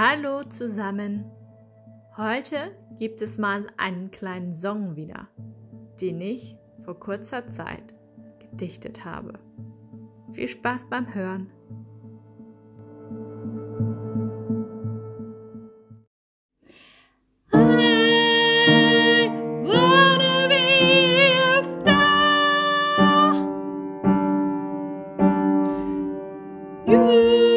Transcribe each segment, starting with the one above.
Hallo zusammen. Heute gibt es mal einen kleinen Song wieder, den ich vor kurzer Zeit gedichtet habe. Viel Spaß beim Hören. you.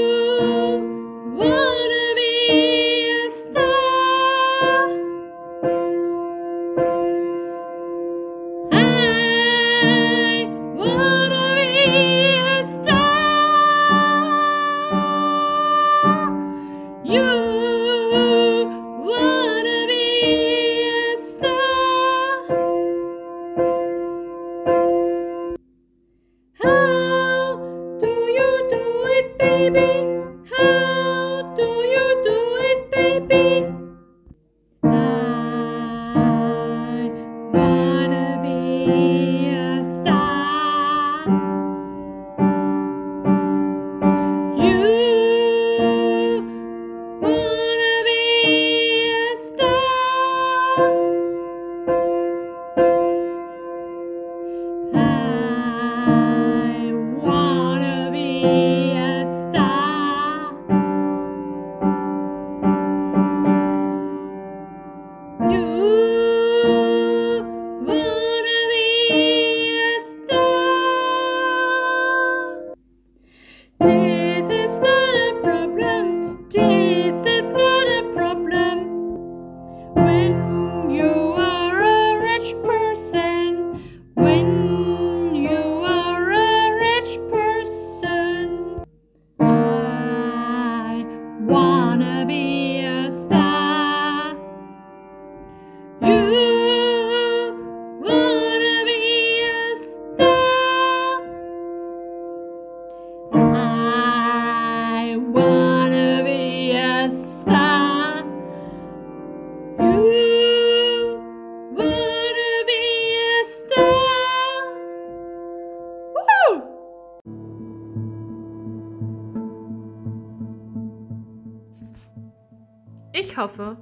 Ich hoffe,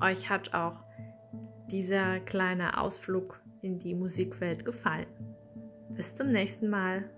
euch hat auch dieser kleine Ausflug in die Musikwelt gefallen. Bis zum nächsten Mal.